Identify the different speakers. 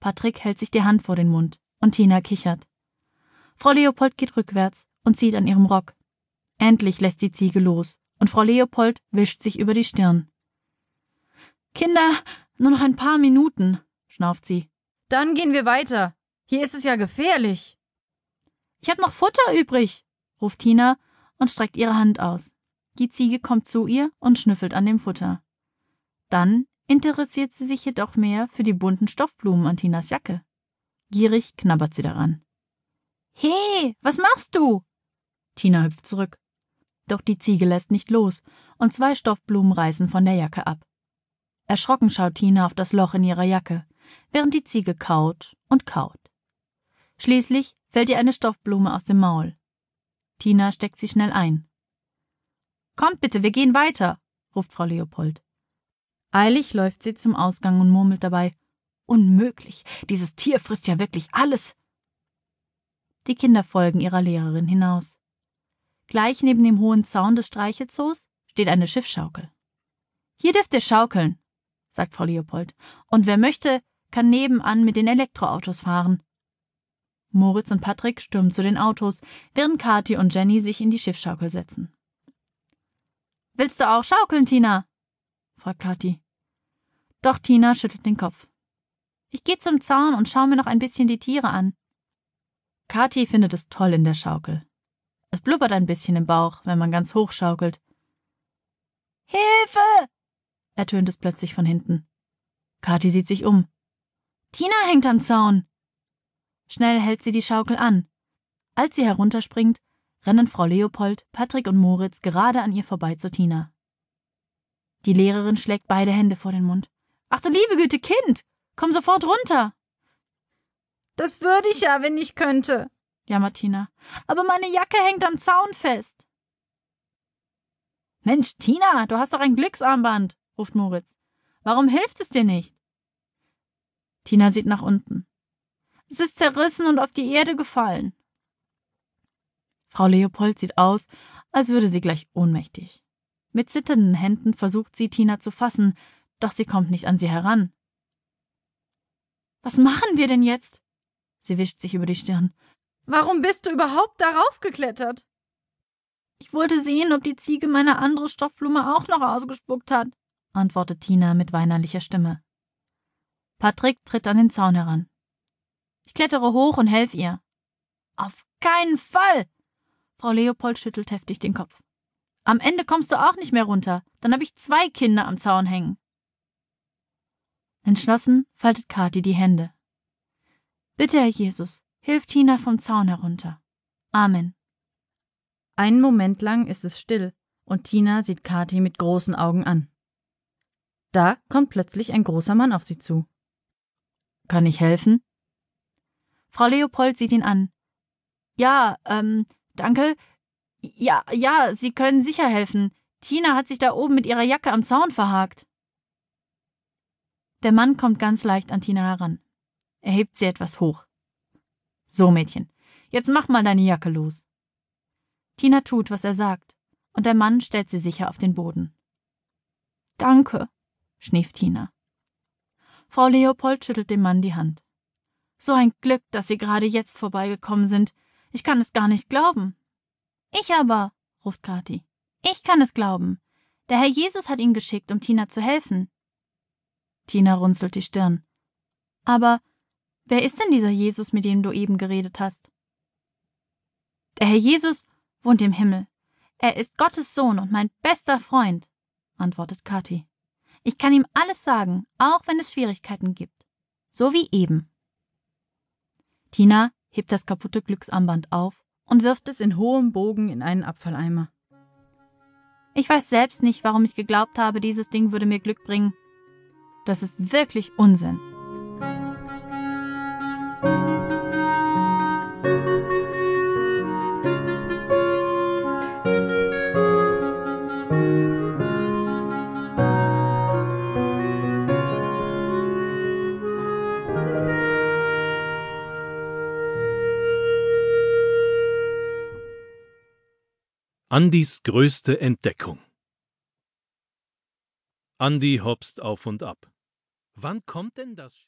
Speaker 1: Patrick hält sich die Hand vor den Mund und Tina kichert. Frau Leopold geht rückwärts und zieht an ihrem Rock. Endlich lässt die Ziege los und Frau Leopold wischt sich über die Stirn. Kinder, nur noch ein paar Minuten, schnauft sie.
Speaker 2: Dann gehen wir weiter. Hier ist es ja gefährlich.
Speaker 1: Ich hab noch Futter übrig, ruft Tina und streckt ihre Hand aus. Die Ziege kommt zu ihr und schnüffelt an dem Futter. Dann interessiert sie sich jedoch mehr für die bunten Stoffblumen an Tinas Jacke. Gierig knabbert sie daran. He, was machst du? Tina hüpft zurück. Doch die Ziege lässt nicht los und zwei Stoffblumen reißen von der Jacke ab. Erschrocken schaut Tina auf das Loch in ihrer Jacke, während die Ziege kaut und kaut. Schließlich fällt ihr eine Stoffblume aus dem Maul. Tina steckt sie schnell ein. Kommt bitte, wir gehen weiter, ruft Frau Leopold. Eilig läuft sie zum Ausgang und murmelt dabei Unmöglich, dieses Tier frisst ja wirklich alles. Die Kinder folgen ihrer Lehrerin hinaus. Gleich neben dem hohen Zaun des Streichelzoos steht eine Schiffschaukel. Hier dürft ihr schaukeln, sagt Frau Leopold, und wer möchte, kann nebenan mit den Elektroautos fahren. Moritz und Patrick stürmen zu den Autos, während Kathi und Jenny sich in die Schiffschaukel setzen. Willst du auch schaukeln, Tina? fragt Kathi. Doch Tina schüttelt den Kopf. Ich gehe zum Zaun und schaue mir noch ein bisschen die Tiere an. Kathi findet es toll in der Schaukel. Es blubbert ein bisschen im Bauch, wenn man ganz hoch schaukelt. Hilfe! ertönt es plötzlich von hinten. Kathi sieht sich um. Tina hängt am Zaun. Schnell hält sie die Schaukel an. Als sie herunterspringt, rennen Frau Leopold, Patrick und Moritz gerade an ihr vorbei zu Tina. Die Lehrerin schlägt beide Hände vor den Mund. Ach du liebe Güte, Kind! Komm sofort runter!
Speaker 2: Das würde ich ja, wenn ich könnte,
Speaker 1: jammert Tina. Aber meine Jacke hängt am Zaun fest. Mensch, Tina, du hast doch ein Glücksarmband, ruft Moritz. Warum hilft es dir nicht? Tina sieht nach unten. Es ist zerrissen und auf die Erde gefallen. Frau Leopold sieht aus, als würde sie gleich ohnmächtig. Mit zitternden Händen versucht sie, Tina zu fassen, doch sie kommt nicht an sie heran. Was machen wir denn jetzt? Sie wischt sich über die Stirn.
Speaker 2: Warum bist du überhaupt darauf geklettert?
Speaker 1: Ich wollte sehen, ob die Ziege meine andere Stoffblume auch noch ausgespuckt hat, antwortet Tina mit weinerlicher Stimme. Patrick tritt an den Zaun heran. Ich klettere hoch und helf ihr. Auf keinen Fall! Frau Leopold schüttelt heftig den Kopf. Am Ende kommst du auch nicht mehr runter. Dann habe ich zwei Kinder am Zaun hängen. Entschlossen faltet Kathi die Hände. Bitte, Herr Jesus, hilf Tina vom Zaun herunter. Amen. Einen Moment lang ist es still und Tina sieht Kathi mit großen Augen an. Da kommt plötzlich ein großer Mann auf sie zu. Kann ich helfen? Frau Leopold sieht ihn an. Ja, ähm, danke. Ja, ja, Sie können sicher helfen. Tina hat sich da oben mit ihrer Jacke am Zaun verhakt. Der Mann kommt ganz leicht an Tina heran. Er hebt sie etwas hoch. So, Mädchen, jetzt mach mal deine Jacke los. Tina tut, was er sagt, und der Mann stellt sie sicher auf den Boden. Danke, schnieft Tina. Frau Leopold schüttelt dem Mann die Hand. So ein Glück, dass Sie gerade jetzt vorbeigekommen sind. Ich kann es gar nicht glauben. Ich aber, ruft Kathi. Ich kann es glauben. Der Herr Jesus hat ihn geschickt, um Tina zu helfen. Tina runzelt die Stirn. Aber wer ist denn dieser Jesus, mit dem du eben geredet hast? Der Herr Jesus wohnt im Himmel. Er ist Gottes Sohn und mein bester Freund, antwortet Kathi. Ich kann ihm alles sagen, auch wenn es Schwierigkeiten gibt. So wie eben. Tina hebt das kaputte Glücksarmband auf und wirft es in hohem Bogen in einen Abfalleimer. Ich weiß selbst nicht, warum ich geglaubt habe, dieses Ding würde mir Glück bringen. Das ist wirklich Unsinn.
Speaker 3: Andys größte Entdeckung. Andy hopst auf und ab. Wann kommt denn das?